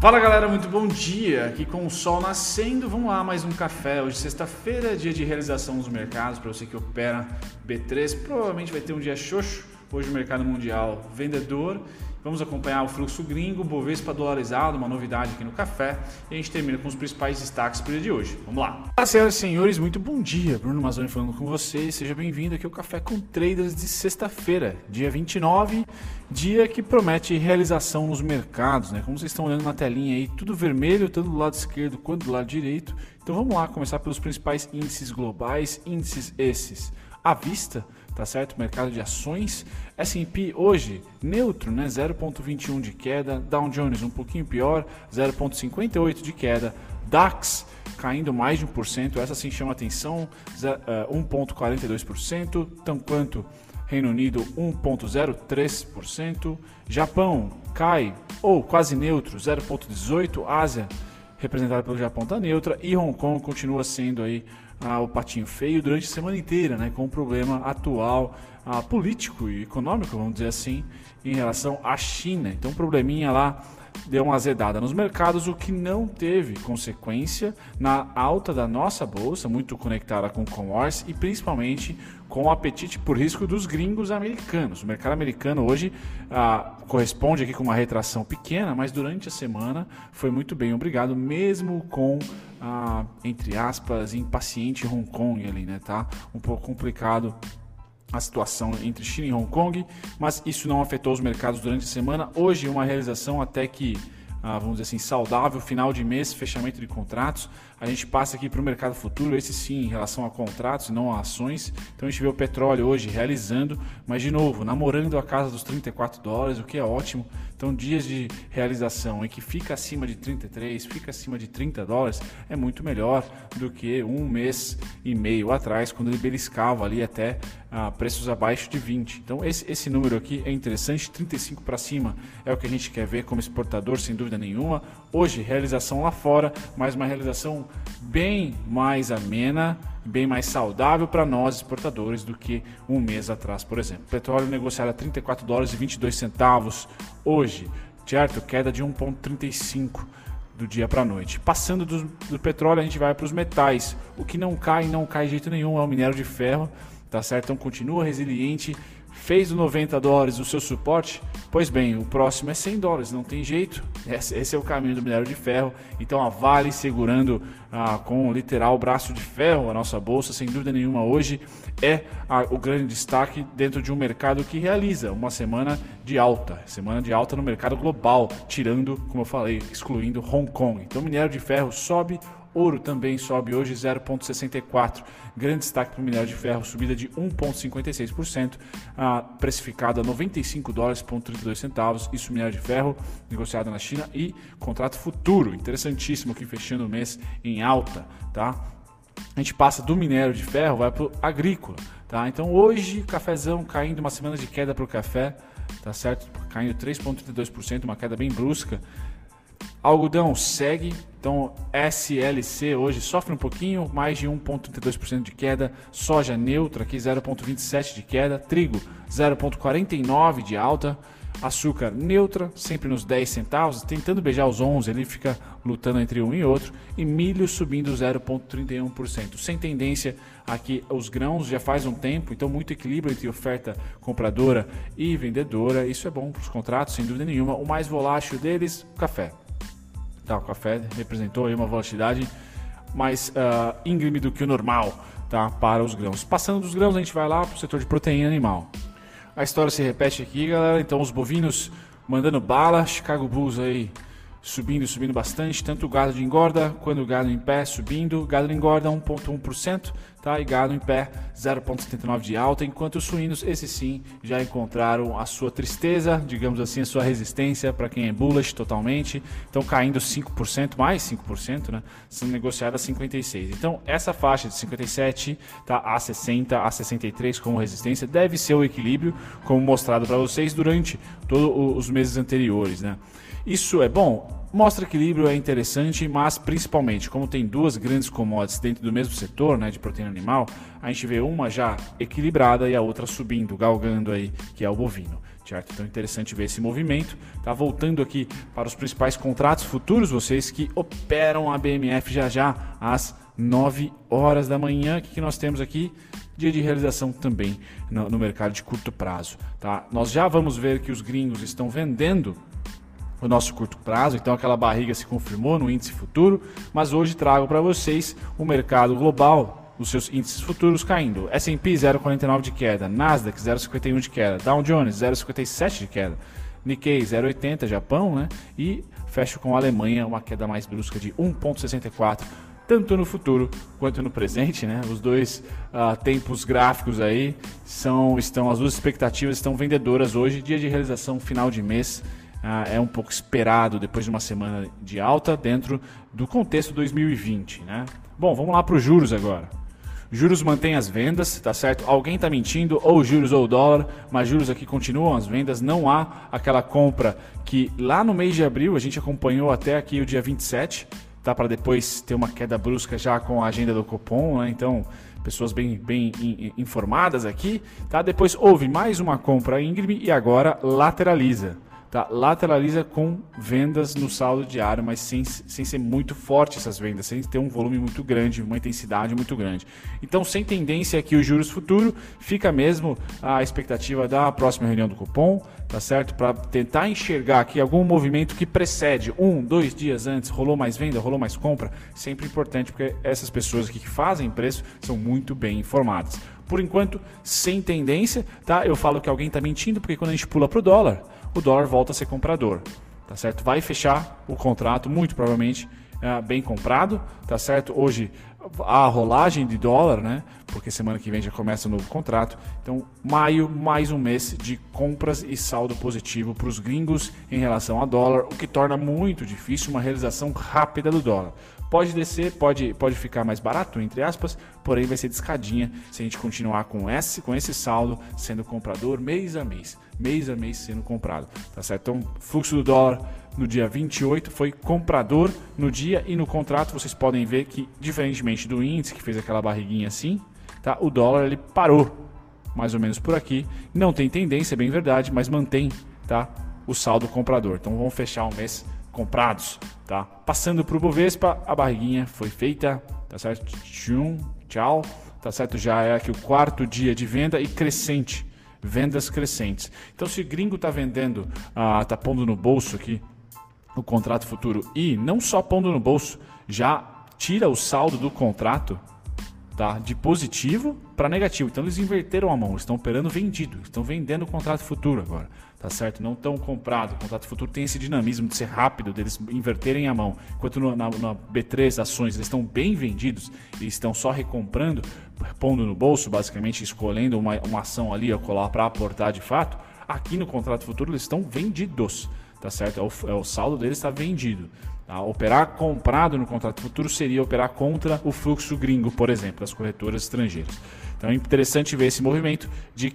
Fala galera, muito bom dia. Aqui com o sol nascendo, vamos lá, mais um café. Hoje, sexta-feira, dia de realização nos mercados. Para você que opera B3, provavelmente vai ter um dia xoxo. Hoje, o mercado mundial vendedor Vamos acompanhar o fluxo gringo, Bovespa dolarizado, uma novidade aqui no café. E a gente termina com os principais destaques para o dia de hoje. Vamos lá. Olá, senhoras e senhores, muito bom dia. Bruno Mazzoni falando com vocês. Seja bem-vindo aqui ao Café com Traders de sexta-feira, dia 29, dia que promete realização nos mercados, né? Como vocês estão olhando na telinha aí, tudo vermelho, tanto do lado esquerdo quanto do lado direito. Então vamos lá, começar pelos principais índices globais, índices esses à vista tá certo? Mercado de ações. S&P hoje neutro, né? 0.21 de queda. Dow Jones um pouquinho pior, 0.58 de queda. DAX caindo mais de 1%, essa sim chama atenção, 1.42%, eh, tão quanto Reino Unido 1.03%, Japão cai ou quase neutro, 0.18%, Ásia representada pelo Japão está neutra e Hong Kong continua sendo aí ah, o patinho feio durante a semana inteira, né, com o problema atual ah, político e econômico, vamos dizer assim, em relação à China. Então, um probleminha lá deu uma azedada nos mercados, o que não teve consequência na alta da nossa bolsa, muito conectada com o commerce e principalmente com o apetite por risco dos gringos americanos. O mercado americano hoje ah, corresponde aqui com uma retração pequena, mas durante a semana foi muito bem, obrigado, mesmo com ah, entre aspas impaciente Hong Kong ali, né? Tá um pouco complicado a situação entre China e Hong Kong, mas isso não afetou os mercados durante a semana. Hoje, uma realização até que ah, vamos dizer assim, saudável, final de mês, fechamento de contratos. A gente passa aqui para o mercado futuro, esse sim, em relação a contratos e não a ações. Então a gente vê o petróleo hoje realizando, mas de novo, namorando a casa dos 34 dólares, o que é ótimo. Então dias de realização em que fica acima de 33, fica acima de 30 dólares, é muito melhor do que um mês e meio atrás, quando ele beliscava ali até ah, preços abaixo de 20. Então esse, esse número aqui é interessante, 35 para cima é o que a gente quer ver como exportador, sem dúvida nenhuma. Hoje, realização lá fora, mas uma realização bem mais amena, bem mais saudável para nós exportadores do que um mês atrás, por exemplo. Petróleo negociado a 34 dólares e 22 centavos hoje, certo? Queda de 1,35 do dia para a noite. Passando do, do petróleo, a gente vai para os metais. O que não cai, não cai de jeito nenhum, é o minério de ferro, tá certo? Então continua resiliente Fez o 90 dólares o seu suporte? Pois bem, o próximo é 100 dólares, não tem jeito. Esse é o caminho do minério de ferro. Então a Vale segurando ah, com literal braço de ferro a nossa bolsa, sem dúvida nenhuma, hoje é a, o grande destaque dentro de um mercado que realiza uma semana de alta, semana de alta no mercado global, tirando, como eu falei, excluindo Hong Kong. Então o minério de ferro sobe Ouro também sobe hoje 0,64. Grande destaque para o minério de ferro, subida de 1,56%, ah, precificado a 95 dólares 32 centavos. Isso minério de ferro negociado na China e contrato futuro, interessantíssimo aqui fechando o mês em alta, tá? A gente passa do minério de ferro, vai para o agrícola, tá? Então hoje cafezão caindo uma semana de queda para o café, tá certo? Caindo 3,32%, uma queda bem brusca. Algodão segue, então SLC hoje sofre um pouquinho, mais de 1,32% de queda. Soja neutra aqui 0,27% de queda. Trigo 0,49% de alta. Açúcar neutra, sempre nos 10 centavos, tentando beijar os 11, ele fica lutando entre um e outro. E milho subindo 0,31%. Sem tendência aqui, os grãos já faz um tempo, então muito equilíbrio entre oferta compradora e vendedora. Isso é bom para os contratos, sem dúvida nenhuma. O mais volátil deles, café. Tá, o café representou aí uma volatilidade mais uh, íngreme do que o normal tá, para os grãos. Passando dos grãos, a gente vai lá para o setor de proteína animal. A história se repete aqui, galera. Então, os bovinos mandando bala, Chicago Bulls aí subindo, subindo bastante, tanto o gado de engorda quanto o gado em pé subindo, gado de engorda 1.1%, tá? E gado em pé 0.79 de alta, enquanto os suínos, esses sim, já encontraram a sua tristeza, digamos assim, a sua resistência para quem é bullish totalmente, então caindo 5%, mais 5%, né? Sendo negociadas 56. Então, essa faixa de 57 tá a 60 a 63 como resistência deve ser o equilíbrio, como mostrado para vocês durante todos os meses anteriores, né? Isso é bom? Mostra equilíbrio, é interessante, mas principalmente, como tem duas grandes commodities dentro do mesmo setor, né, de proteína animal, a gente vê uma já equilibrada e a outra subindo, galgando aí, que é o bovino. Certo? Então interessante ver esse movimento. Tá voltando aqui para os principais contratos futuros, vocês que operam a BMF já já às 9 horas da manhã. O que, que nós temos aqui? Dia de realização também no, no mercado de curto prazo. Tá? Nós já vamos ver que os gringos estão vendendo o nosso curto prazo, então aquela barriga se confirmou no índice futuro, mas hoje trago para vocês o mercado global os seus índices futuros caindo. S&P 0,49 de queda, Nasdaq 0,51 de queda, Dow Jones 0,57 de queda, Nikkei 0,80 Japão, né? E fecho com a Alemanha uma queda mais brusca de 1,64 tanto no futuro quanto no presente, né? Os dois uh, tempos gráficos aí são estão as duas expectativas estão vendedoras hoje, dia de realização final de mês. Uh, é um pouco esperado depois de uma semana de alta dentro do contexto 2020, né? Bom, vamos lá para os juros agora. Juros mantém as vendas, tá certo? Alguém está mentindo, ou juros ou dólar, mas juros aqui continuam as vendas. Não há aquela compra que lá no mês de abril a gente acompanhou até aqui o dia 27, tá? Para depois ter uma queda brusca já com a agenda do Copom, né? Então, pessoas bem, bem informadas aqui, tá? Depois houve mais uma compra íngreme e agora lateraliza tá? lateraliza com vendas no saldo diário, mas sem, sem ser muito forte essas vendas, sem ter um volume muito grande, uma intensidade muito grande. Então, sem tendência aqui o juros futuro, fica mesmo a expectativa da próxima reunião do cupom, tá certo? Para tentar enxergar aqui algum movimento que precede um, dois dias antes, rolou mais venda, rolou mais compra, sempre importante porque essas pessoas aqui que fazem preço são muito bem informadas. Por enquanto, sem tendência, tá? Eu falo que alguém está mentindo porque quando a gente pula para o dólar, o dólar volta a ser comprador, tá certo? Vai fechar o contrato, muito provavelmente, é, bem comprado, tá certo? Hoje a rolagem de dólar, né? Porque semana que vem já começa o novo contrato. Então, maio, mais um mês de compras e saldo positivo para os gringos em relação a dólar, o que torna muito difícil uma realização rápida do dólar. Pode descer, pode, pode ficar mais barato, entre aspas, porém vai ser descadinha se a gente continuar com esse, com esse saldo sendo comprador mês a mês, mês a mês sendo comprado, tá certo? Então, fluxo do dólar no dia 28 foi comprador no dia e no contrato vocês podem ver que, diferentemente do índice que fez aquela barriguinha assim, tá? O dólar ele parou mais ou menos por aqui, não tem tendência, é bem verdade, mas mantém, tá? O saldo comprador. Então vamos fechar o mês comprados, tá? Passando para o Bovespa, a barriguinha foi feita, tá certo? Tchum, tchau, tá certo? Já é aqui o quarto dia de venda e crescente, vendas crescentes. Então, se o gringo está vendendo, ah, tá pondo no bolso aqui o contrato futuro e não só pondo no bolso, já tira o saldo do contrato, tá? De positivo para negativo. Então eles inverteram a mão, estão operando vendido, estão vendendo o contrato futuro agora tá certo? Não tão comprado. O contrato futuro tem esse dinamismo de ser rápido, deles inverterem a mão. Enquanto no, na, na B3 ações eles estão bem vendidos e estão só recomprando, pondo no bolso, basicamente escolhendo uma, uma ação ali a colar para aportar de fato. Aqui no contrato futuro eles estão vendidos, tá certo? É o, é o saldo deles está vendido. Tá? Operar comprado no contrato futuro seria operar contra o fluxo gringo, por exemplo, das corretoras estrangeiras. Então é interessante ver esse movimento de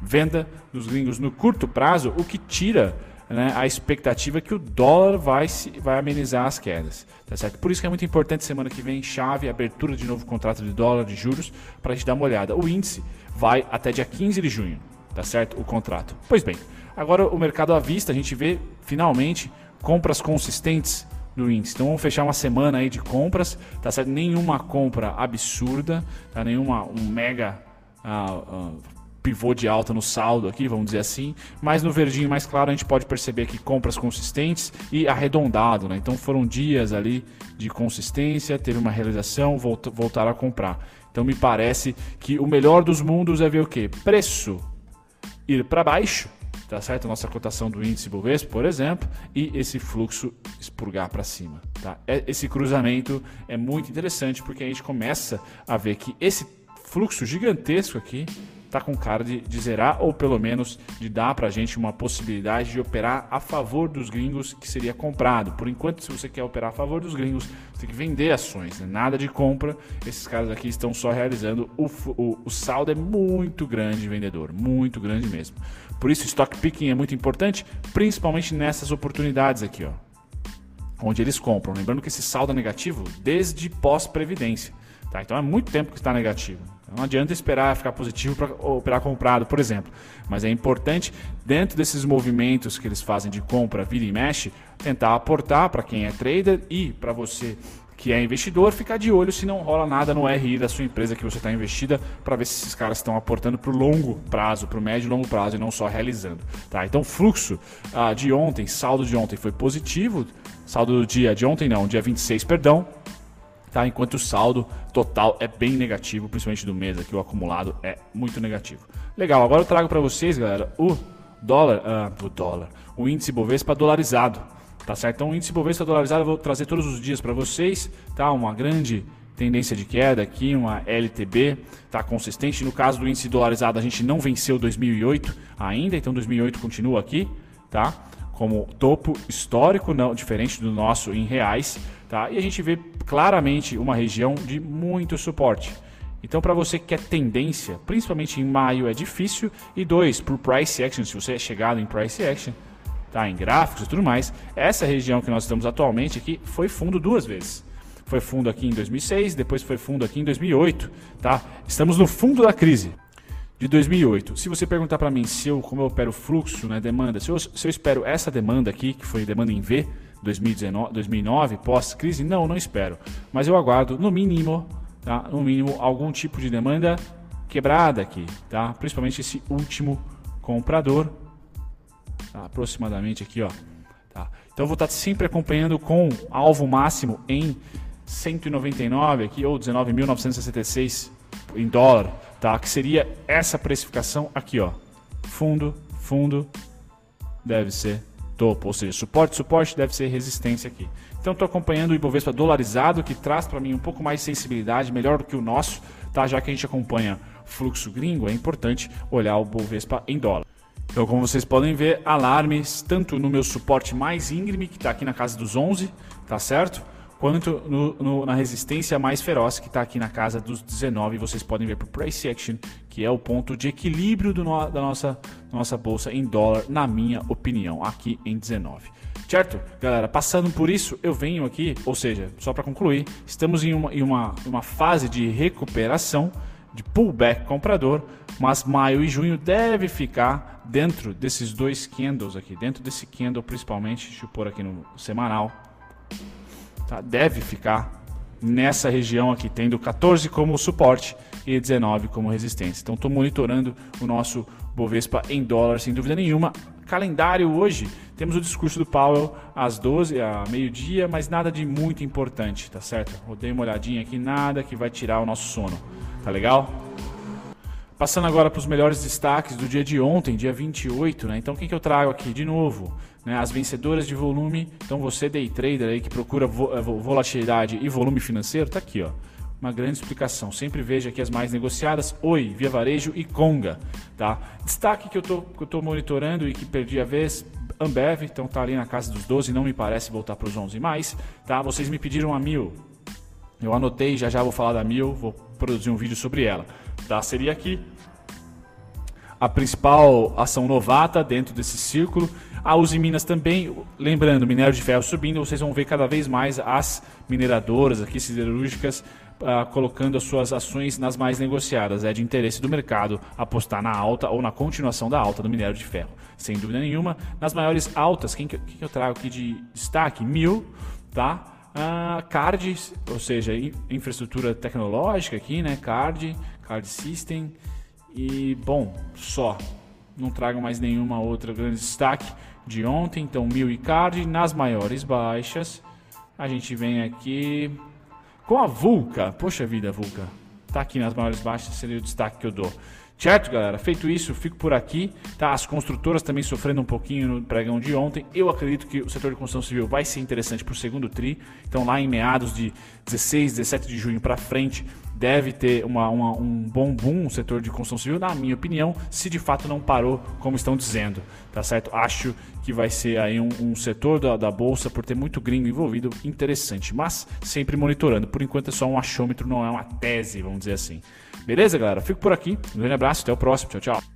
venda dos gringos no curto prazo, o que tira né, a expectativa que o dólar vai, se, vai amenizar as quedas. Tá certo? Por isso que é muito importante semana que vem, chave, abertura de novo contrato de dólar de juros, para a gente dar uma olhada. O índice vai até dia 15 de junho, tá certo? O contrato. Pois bem, agora o mercado à vista, a gente vê finalmente compras consistentes no índice. Então vamos fechar uma semana aí de compras, tá certo? Nenhuma compra absurda, tá? Nenhuma um mega uh, uh, pivô de alta no saldo aqui, vamos dizer assim, mas no verdinho mais claro a gente pode perceber que compras consistentes e arredondado, né? Então foram dias ali de consistência, teve uma realização, volt voltaram a comprar. Então me parece que o melhor dos mundos é ver o que? Preço ir para baixo, tá certo? Nossa cotação do índice Bovespa, por exemplo, e esse fluxo expurgar para cima, tá? É, esse cruzamento é muito interessante porque a gente começa a ver que esse fluxo gigantesco aqui tá com cara de, de zerar ou pelo menos de dar para a gente uma possibilidade de operar a favor dos gringos que seria comprado. Por enquanto, se você quer operar a favor dos gringos, você tem que vender ações, né? nada de compra. Esses caras aqui estão só realizando o, o, o saldo é muito grande vendedor, muito grande mesmo. Por isso, stock picking é muito importante, principalmente nessas oportunidades aqui, ó. onde eles compram. Lembrando que esse saldo é negativo desde pós-previdência. Tá? Então é muito tempo que está negativo. Não adianta esperar ficar positivo para operar comprado, por exemplo. Mas é importante, dentro desses movimentos que eles fazem de compra, vira e mexe, tentar aportar para quem é trader e para você que é investidor, ficar de olho se não rola nada no RI da sua empresa que você está investida, para ver se esses caras estão aportando para o longo prazo, para o médio e longo prazo e não só realizando. Tá? Então, fluxo ah, de ontem, saldo de ontem foi positivo, saldo do dia de ontem não, dia 26, perdão, tá? enquanto o saldo total é bem negativo, principalmente do mês aqui, o acumulado é muito negativo. Legal, agora eu trago para vocês, galera, o dólar, ah, o dólar, o índice Bovespa dolarizado. Tá certo? Então o índice Bovespa dolarizado eu vou trazer todos os dias para vocês, tá? Uma grande tendência de queda aqui, uma LTB, tá consistente. No caso do índice dolarizado, a gente não venceu 2008 ainda, então 2008 continua aqui, tá? Como topo histórico, não diferente do nosso em reais, tá? E a gente vê claramente uma região de muito suporte. Então, para você que quer tendência, principalmente em maio, é difícil. E dois, por price action, se você é chegado em price action, tá? em gráficos e tudo mais, essa região que nós estamos atualmente aqui foi fundo duas vezes. Foi fundo aqui em 2006, depois foi fundo aqui em 2008. Tá? Estamos no fundo da crise de 2008. Se você perguntar para mim se eu, como eu opero fluxo, né, demanda, se eu, se eu espero essa demanda aqui, que foi demanda em V, 2019, 2009, pós-crise, não, não espero. Mas eu aguardo, no mínimo, tá? no mínimo, algum tipo de demanda quebrada aqui, tá? principalmente esse último comprador tá? aproximadamente aqui, ó. Tá? Então eu vou estar sempre acompanhando com alvo máximo em 199 aqui ou 19.966 em dólar, tá? Que seria essa precificação aqui, ó. Fundo, fundo deve ser topo, ou seja, suporte, suporte deve ser resistência aqui. Então estou acompanhando o Ibovespa dolarizado, que traz para mim um pouco mais de sensibilidade, melhor do que o nosso, tá? Já que a gente acompanha fluxo gringo, é importante olhar o Ibovespa em dólar. Então, como vocês podem ver, alarmes tanto no meu suporte mais íngreme, que está aqui na casa dos 11, tá certo? Quanto no, no, na resistência mais feroz, que está aqui na casa dos 19. Vocês podem ver por Price Action, que é o ponto de equilíbrio no, da nossa, nossa bolsa em dólar, na minha opinião, aqui em 19. Certo? Galera, passando por isso, eu venho aqui, ou seja, só para concluir, estamos em uma, em uma, uma fase de recuperação, de pullback comprador, mas maio e junho deve ficar dentro desses dois candles aqui, dentro desse candle principalmente, deixa eu pôr aqui no semanal, tá? deve ficar nessa região aqui, tendo 14 como suporte e 19 como resistência. Então estou monitorando o nosso Bovespa em dólar sem dúvida nenhuma. Calendário hoje, temos o discurso do Powell às 12, a meio-dia, mas nada de muito importante, tá certo? Vou dar uma olhadinha aqui, nada que vai tirar o nosso sono. Tá legal? Passando agora para os melhores destaques do dia de ontem, dia 28, né? Então, quem que eu trago aqui? De novo, né? as vencedoras de volume. Então, você, day trader aí que procura eh, volatilidade e volume financeiro, tá aqui, ó. Uma grande explicação. Sempre veja aqui as mais negociadas: Oi, Via Varejo e Conga. Tá? Destaque que eu tô, que eu tô monitorando e que perdi a vez: Ambev, então tá ali na casa dos 12, não me parece voltar para os 11 mais. Tá? Vocês me pediram a mil. Eu anotei, já já vou falar da mil, vou produzir um vídeo sobre ela tá? Seria aqui a principal ação novata dentro desse círculo. A Uzi Minas também, lembrando, minério de ferro subindo, vocês vão ver cada vez mais as mineradoras aqui siderúrgicas uh, colocando as suas ações nas mais negociadas. É de interesse do mercado apostar na alta ou na continuação da alta do minério de ferro. Sem dúvida nenhuma, nas maiores altas, quem que, quem que eu trago aqui de destaque? Mil, tá? Uh, card, ou seja, infraestrutura tecnológica aqui, né? Card, Card System. E, bom, só. Não trago mais nenhuma outra grande destaque de ontem. Então, mil e card. Nas maiores baixas, a gente vem aqui com a Vulca. Poxa vida, Vulca. Tá aqui nas maiores baixas, seria o destaque que eu dou. Certo, galera? Feito isso, fico por aqui. Tá? As construtoras também sofrendo um pouquinho no pregão de ontem. Eu acredito que o setor de construção civil vai ser interessante para o segundo TRI. Então, lá em meados de 16, 17 de junho para frente, deve ter uma, uma, um bom boom no setor de construção civil, na minha opinião, se de fato não parou, como estão dizendo, tá certo? Acho que vai ser aí um, um setor da, da, bolsa, por ter muito gringo envolvido, interessante, mas sempre monitorando. Por enquanto é só um achômetro, não é uma tese, vamos dizer assim. Beleza, galera? Fico por aqui. Um grande abraço, até o próximo. Tchau, tchau.